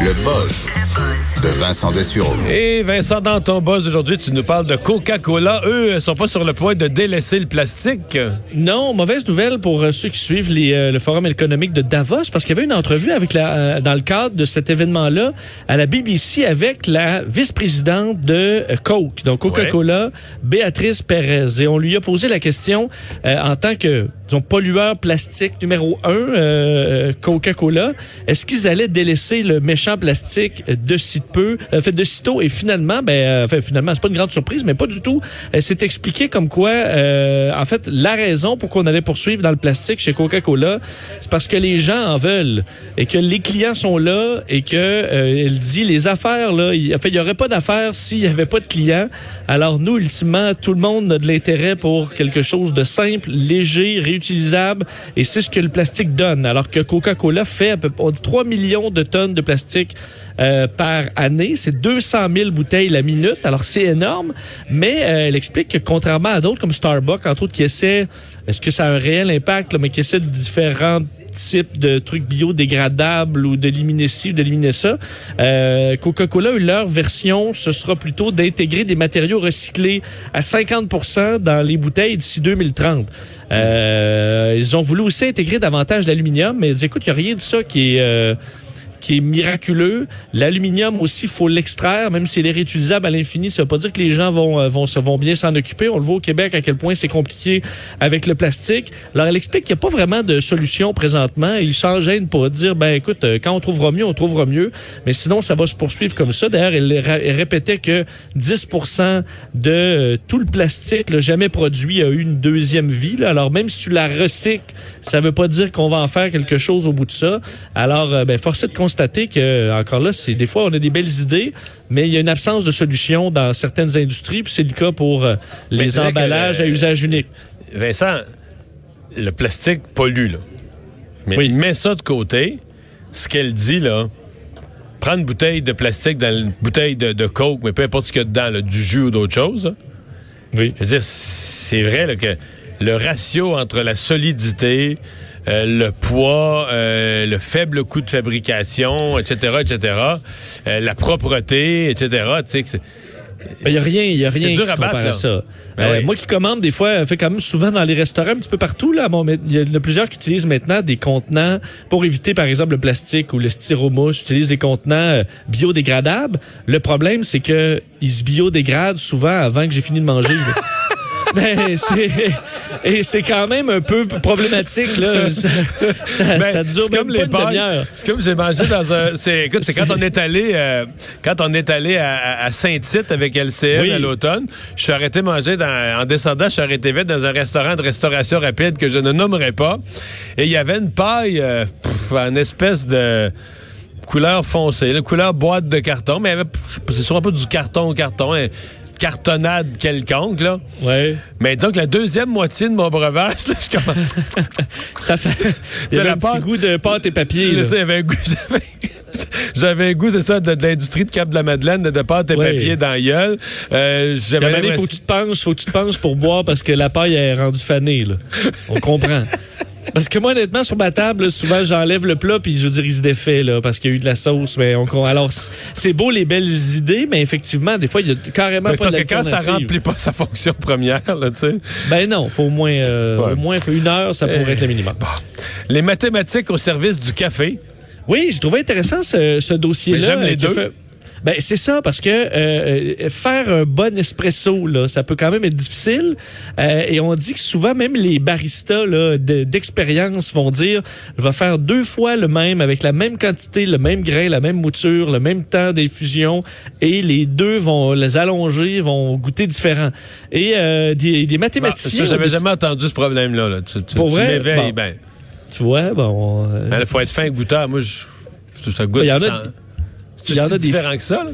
Le buzz de Vincent Dessureau. Et Vincent, dans ton buzz aujourd'hui, tu nous parles de Coca-Cola. Eux sont pas sur le point de délaisser le plastique. Non, mauvaise nouvelle pour euh, ceux qui suivent les, euh, le forum économique de Davos, parce qu'il y avait une entrevue avec la, euh, dans le cadre de cet événement-là à la BBC avec la vice-présidente de Coke, donc Coca-Cola, Béatrice Pérez. Et on lui a posé la question euh, en tant que disons, pollueur plastique numéro un, euh, Coca-Cola, est-ce qu'ils allaient délaisser le méchant plastique de si peu, euh, fait de sitôt et finalement, ben, euh, enfin, finalement, c'est pas une grande surprise, mais pas du tout. Elle s'est expliqué comme quoi, euh, en fait, la raison pour qu'on allait poursuivre dans le plastique chez Coca-Cola, c'est parce que les gens en veulent et que les clients sont là et que euh, elle dit les affaires là, il, en fait, il y aurait pas d'affaires s'il y avait pas de clients. Alors nous, ultimement, tout le monde a de l'intérêt pour quelque chose de simple, léger, réutilisable et c'est ce que le plastique donne. Alors que Coca-Cola fait à peu près 3 millions de tonnes de plastique euh, par année. C'est 200 000 bouteilles la minute. Alors, c'est énorme. Mais euh, elle explique que contrairement à d'autres comme Starbucks, entre autres, qui essaient, est-ce que ça a un réel impact, là, mais qui essaient de différents types de trucs biodégradables ou d'éliminer ci ou d'éliminer ça. Euh, Coca-Cola, leur version, ce sera plutôt d'intégrer des matériaux recyclés à 50% dans les bouteilles d'ici 2030. Euh, ils ont voulu aussi intégrer davantage d'aluminium, mais ils disent, écoute, il n'y a rien de ça qui est... euh, qui est miraculeux. L'aluminium aussi, faut l'extraire, même s'il est réutilisable à l'infini. Ça veut pas dire que les gens vont euh, vont se vont bien s'en occuper. On le voit au Québec à quel point c'est compliqué avec le plastique. Alors elle explique qu'il n'y a pas vraiment de solution présentement. Il s'en gêne pour dire ben écoute, euh, quand on trouvera mieux, on trouvera mieux. Mais sinon, ça va se poursuivre comme ça. D'ailleurs, elle répétait que 10% de euh, tout le plastique là, jamais produit a eu une deuxième vie. là. Alors même si tu la recycles, ça veut pas dire qu'on va en faire quelque chose au bout de ça. Alors, euh, ben, force est de constater que, encore là, c'est des fois, on a des belles idées, mais il y a une absence de solution dans certaines industries, puis c'est le cas pour euh, les emballages à euh, usage unique. Vincent, le plastique pollue, là. Mais Oui. mets ça de côté. Ce qu'elle dit, là, prendre une bouteille de plastique dans une bouteille de, de Coke, mais peu importe ce qu'il y a dedans, là, du jus ou d'autre chose, là. Oui. Je veux dire, c'est vrai là, que le ratio entre la solidité, euh, le poids, euh, le faible coût de fabrication, etc., etc., euh, la propreté, etc., tu sais, que c'est... Il y a rien, il y a C'est rien dur qui à se battre, à ça. Ben Euh, oui. Moi qui commande des fois, fait quand même souvent dans les restaurants, un petit peu partout là. Bon, il y en a plusieurs qui utilisent maintenant des contenants pour éviter par exemple le plastique ou le styromousse. Utilisent des contenants euh, biodégradables. Le problème c'est que ils se biodégradent souvent avant que j'ai fini de manger. Ben, c'est et c'est quand même un peu problématique là. Ça, ça, Ben, ça dure c'est même comme pas les une demi-heure. C'est comme j'ai mangé dans un. C'est, écoute, c'est quand on est allé, euh, quand on est allé à, Saint-Tite avec Oui. à l'automune. Je suis arrêté manger dans, en descendant, je suis arrêté vite dans un restaurant de restauration rapide que je ne nommerai pas. Et il y avait une paille, euh, pff, en espèce de couleur foncée, là, couleur boîte de carton, mais c'est sûrement pas du carton au carton. hein, cartonnade quelconque, là. Ouais. Mais disons que la deuxième moitié de mon breuvage, là, je commence. Ça fait. Il y avait un petit goût de pâte et papier. Là, là. ça, il y avait un goût, j'avais, j'avais un goût, c'est ça, de, de l'industrie de Cap de la Madeleine, de, de pâte et Ouais. papier dans la gueule. Euh, Il j'avais faut l'impression- que tu te penches, faut que tu te penches pour boire parce que la paille est rendue fanée, là. On comprend. Parce que moi, honnêtement, sur ma table, souvent, j'enlève le plat puis je veux dire, il se défait, là, parce qu'il y a eu de la sauce. Mais on, alors, c'est beau les belles idées, mais effectivement, des fois, il y a carrément Mais pas parce que quand ça remplit pas sa fonction première, là, tu sais. Ben non, faut au moins, euh, Ouais. au moins faut une heure, ça pourrait être le minimum. Les mathématiques au service du café. Oui, j'ai trouvé intéressant ce, ce dossier-là. J'aime les deux. fait- Ben, c'est ça, parce que euh, euh, faire un bon espresso, là, ça peut quand même être difficile. Euh, et on dit que souvent, même les baristas là, de- d'expérience vont dire, je vais faire deux fois le même, avec la même quantité, le même grain, la même mouture, le même temps d'infusion, et les deux vont les allonger, vont goûter différent. Et euh, des, des Bon, mathématiciens... ça, j'avais jamais entendu ce problème-là. Là. Tu, tu, Pour tu vrai? Bon. ben. Tu vois, bon... euh, Il faut être fin goûteur. Moi, je, ça goûte. Il y en a- des- différent que ça, là?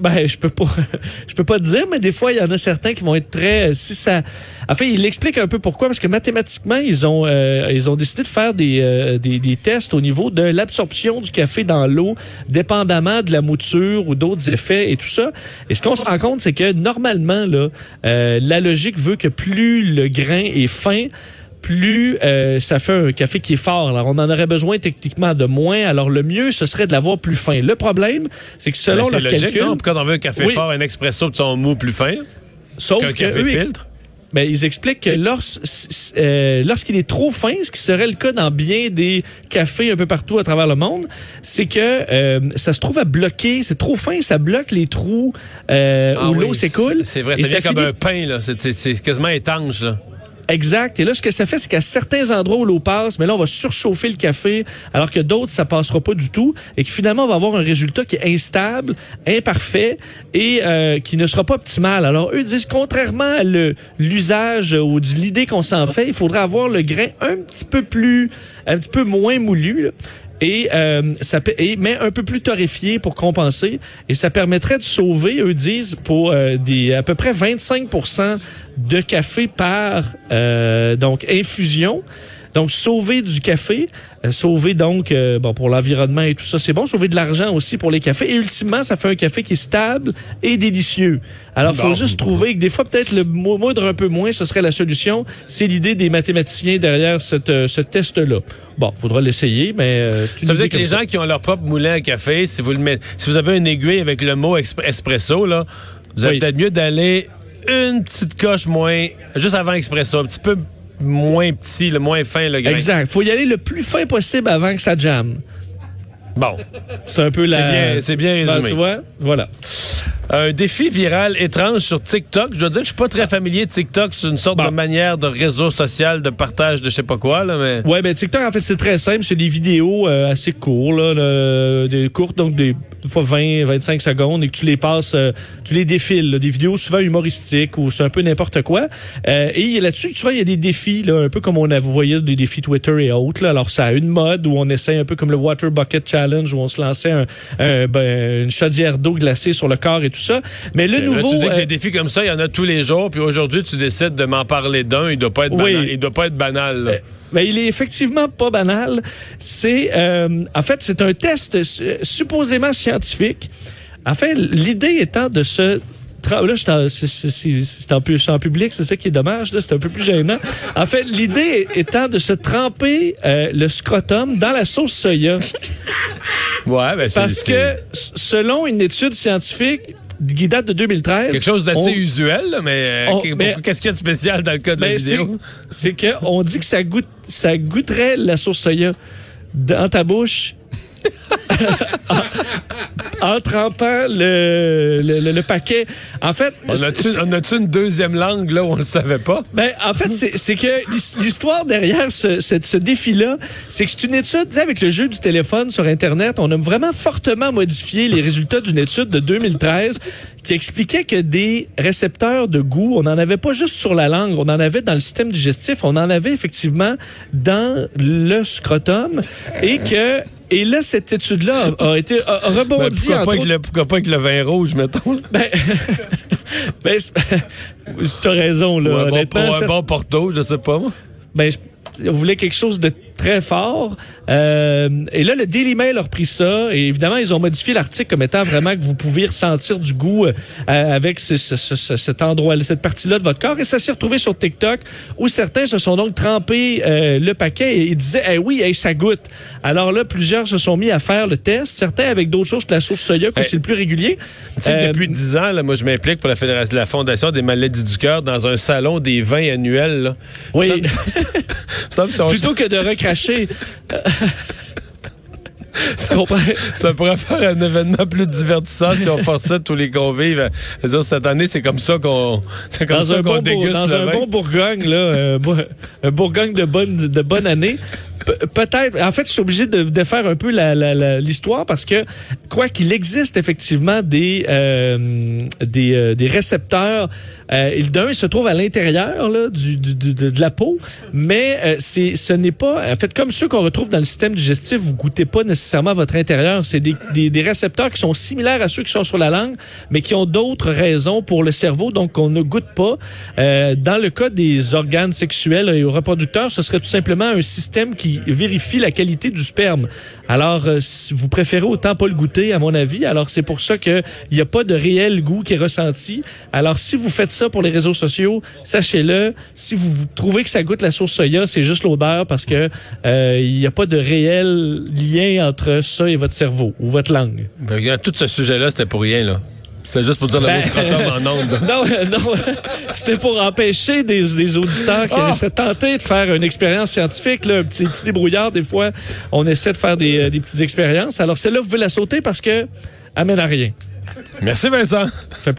Ben, je peux pas, je peux pas te dire, mais des fois, il y en a certains qui vont être très, si ça, en fait, il explique un peu pourquoi, parce que mathématiquement, ils ont, euh, ils ont décidé de faire des, euh, des, des tests au niveau de l'absorption du café dans l'eau, dépendamment de la mouture ou d'autres effets et tout ça. Et ce qu'on se rend compte, c'est que normalement, là, euh, la logique veut que plus le grain est fin, plus euh, ça fait un café qui est fort. Alors, on en aurait besoin techniquement de moins. Alors, le mieux, ce serait de l'avoir plus fin. Le problème, c'est que selon Ben, logique, calcul... non? Quand on veut un café Oui. fort, un expresso, de son mou plus fin sauf qu'un que café eux, filtre? Ben, ils expliquent que euh, lorsqu'il est trop fin, ce qui serait le cas dans bien des cafés un peu partout à travers le monde, c'est que euh, ça se trouve à bloquer. C'est trop fin, ça bloque les trous euh, Ah où oui, l'eau s'écoule. C'est vrai, c'est comme finit- un pain, là. C'est quasiment étanche, là. Exact. Et là, ce que ça fait, c'est qu'à certains endroits où l'eau passe, mais là, on va surchauffer le café, alors que d'autres, ça passera pas du tout, et que finalement, on va avoir un résultat qui est instable, imparfait et euh, qui ne sera pas optimal. Alors, eux disent, contrairement à l'usage ou l'idée qu'on s'en fait, il faudrait avoir le grain un petit peu plus, un petit peu moins moulu. là. Et, euh, ça, et mais un peu plus torréfié pour compenser et ça permettrait de sauver eux disent pour euh, des à peu près 25% de café par euh, donc infusion. Donc sauver du café, euh, sauver donc euh, bon pour l'environnement et tout ça, c'est bon. Sauver de l'argent aussi pour les cafés et ultimement ça fait un café qui est stable et délicieux. Alors faut Bon. juste trouver que des fois peut-être le mo- moindre un peu moins, ce serait la solution. C'est l'idée des mathématiciens derrière cette, euh, ce test-là. Bon, faudra l'essayer, mais euh, Ça veut dire que les gens qui ont leur propre moulin à café, si vous le mettez, si vous avez une aiguille avec le mot espresso, là, vous avez Oui. peut-être mieux d'aller une petite coche moins, juste avant espresso, un petit peu moins petit, le moins fin, le grain. Exact. Faut y aller le plus fin possible avant que ça jamme. Bon. C'est un peu la. C'est bien- bien Ben, résumé. tu vois? Voilà. Un défi viral étrange sur TikTok. Je dois dire que je suis pas très familier de TikTok. C'est une sorte Bon. de manière de réseau social, de partage de je sais pas quoi, là, mais. Ouais, ben TikTok, en fait, c'est très simple. C'est des vidéos euh, assez courtes, là, le- des courtes, donc des, des fois 20, 25 secondes, et que tu les passes, euh, tu les défiles. là, des vidéos souvent humoristiques ou c'est un peu n'importe quoi. Euh, et là-dessus, tu vois, il y a des défis, là, un peu comme on a, vous voyez, des défis Twitter et autres. Là. Alors, ça a une mode où on essaie un peu comme le Water Bucket Challenge, où on se lançait un, un- ben, une chaudière d'eau glacée sur le corps et tout ça. Mais le Là, nouveau... tu dis que euh, des défis comme ça, il y en a tous les jours, puis aujourd'hui, tu décides de m'en parler d'un. Il doit pas être Oui. banal. Il doit pas être banal. là. Ben, il est effectivement pas banal. C'est, euh, en fait, c'est un test su- supposément scientifique. En fait, l'idée étant de se Là, en- c'est- en, public, c'est ça qui est dommage. Là, c'est un peu plus gênant. En fait, l'idée étant de se tremper euh, le scrotum dans la sauce soya, Ouais, ben parce que selon une étude scientifique qui date de 2013, quelque chose d'assez on- usuel, là, mais euh, mais- qu'est-ce qu'il y a de spécial dans le cas de la Ben, c'est- vidéo? C'est que on dit que ça goûte, ça goûterait la sauce soya dans ta bouche. En, trempant le, le, le- le paquet. En fait, On a-tu c'est- on a-tu une deuxième langue là où on le savait pas? ben, en fait, c'est c'est que l'his- l'histoire derrière ce, ce, ce défi-là, c'est que c'est une étude, avec le jeu du téléphone sur Internet, on a vraiment fortement modifié les résultats d'une étude de 2013 qui expliquait que des récepteurs de goût, on n'en avait pas juste sur la langue, on en avait dans le système digestif, on en avait effectivement dans le scrotum et que et là cette étude-là a, a été a, a Ben, rebondi pourquoi, entre pas avec le, pourquoi pas avec le vin rouge, mettons? là? ben, ben, c'est- t'as raison là. Ou un, bon, ou un bon Porto, je sais pas. moi. ben, je- on voulait quelque chose de très fort. Euh, et là, le Daily Mail a repris ça. Et évidemment, ils ont modifié l'article comme étant vraiment que vous pouviez ressentir du goût euh, avec ce- ce- ce- ce- cet endroit, cette partie-là de votre corps. Et ça s'est retrouvé sur TikTok où certains se sont donc trempés euh, le paquet et ils disaient, eh oui, hey, ça goûte. Alors là, plusieurs se sont mis à faire le test. Certains avec d'autres choses que la sauce soya, que Hey. c'est le plus régulier. Euh, depuis 10 ans, là, moi, je m'implique pour la, Fédération, la Fondation des maladies du cœur dans un salon des vins annuels. Là. Oui. Ça me- ça me- ça me- Plutôt que de recracher. Ça pourrait faire un événement plus divertissant si on forçait tous les convives. Cette année, c'est comme ça qu'on c'est comme dans ça un, qu'on bon, Bour- déguste dans le un vin. bon Bourgogne, là, euh, un Bourgogne de bonne, de bonne année. Pe- Peut-être, en fait, je suis obligé de, de faire un peu l'histoire parce que, quoi qu'il existe effectivement des euh, des, euh, des récepteurs, euh, d'un, il se trouve à l'intérieur du, du- du- de, la peau, mais euh, c'est ce n'est pas, en fait, comme ceux qu'on retrouve dans le système digestif, vous goûtez pas nécessairement votre intérieur. C'est des, des, des récepteurs qui sont similaires à ceux qui sont sur la langue, mais qui ont d'autres raisons pour le cerveau, donc qu'on ne goûte pas. Euh, dans le cas des organes sexuels et reproducteurs, ce serait tout simplement un système qui vérifie la qualité du sperme. Alors, euh, vous préférez autant pas le goûter, à mon avis. Alors, c'est pour ça qu'il n'y a pas de réel goût qui est ressenti. Alors, si vous faites ça pour les réseaux sociaux, sachez-le. Si vous, trouvez que ça goûte la sauce soya, c'est juste l'odeur parce que euh, il n'y a pas de réel lien entre ça et votre cerveau ou votre langue. Regarde, tout ce sujet-là, c'était pour rien, là. C'était juste pour dire le Ben- mot scrotum en ondes. Non, non, c'était pour empêcher des, des auditeurs qui Ah! essaient de tenter de faire une expérience scientifique, là, un petit, petit débrouillard. Des fois, on essaie de faire des, euh, des petites expériences. Alors, celle-là, vous pouvez la sauter parce que amène à rien. Merci, Vincent.